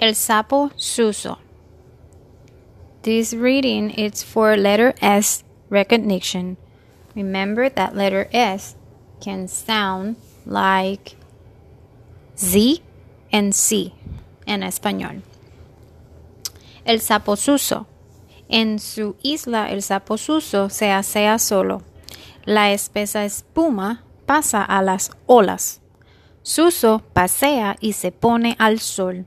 El sapo suso. This reading is for letter S recognition. Remember that letter S can sound like Z and C en español. El sapo suso. En su isla el sapo suso se asea solo. La espesa espuma pasa a las olas. Suso pasea y se pone al sol.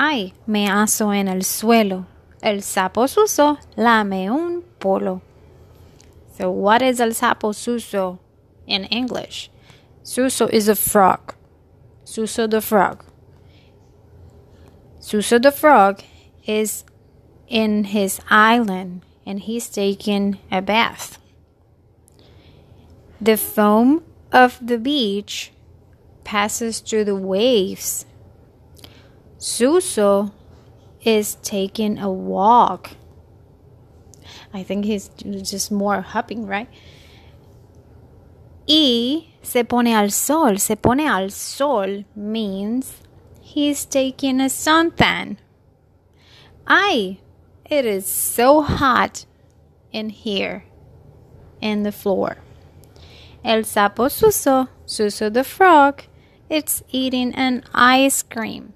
Ay, me aso en el suelo. El sapo suso lame un polo. So, what is el sapo suso in English? Suso is a frog. Suso the frog. Suso the frog is in his island and he's taking a bath. The foam of the beach passes through the waves. Suso is taking a walk. I think he's just more hopping, right? Y se pone al sol. Se pone al sol means he's taking a suntan. Ay, it is so hot in here, in the floor. El sapo Suso, Suso the frog, it's eating an ice cream.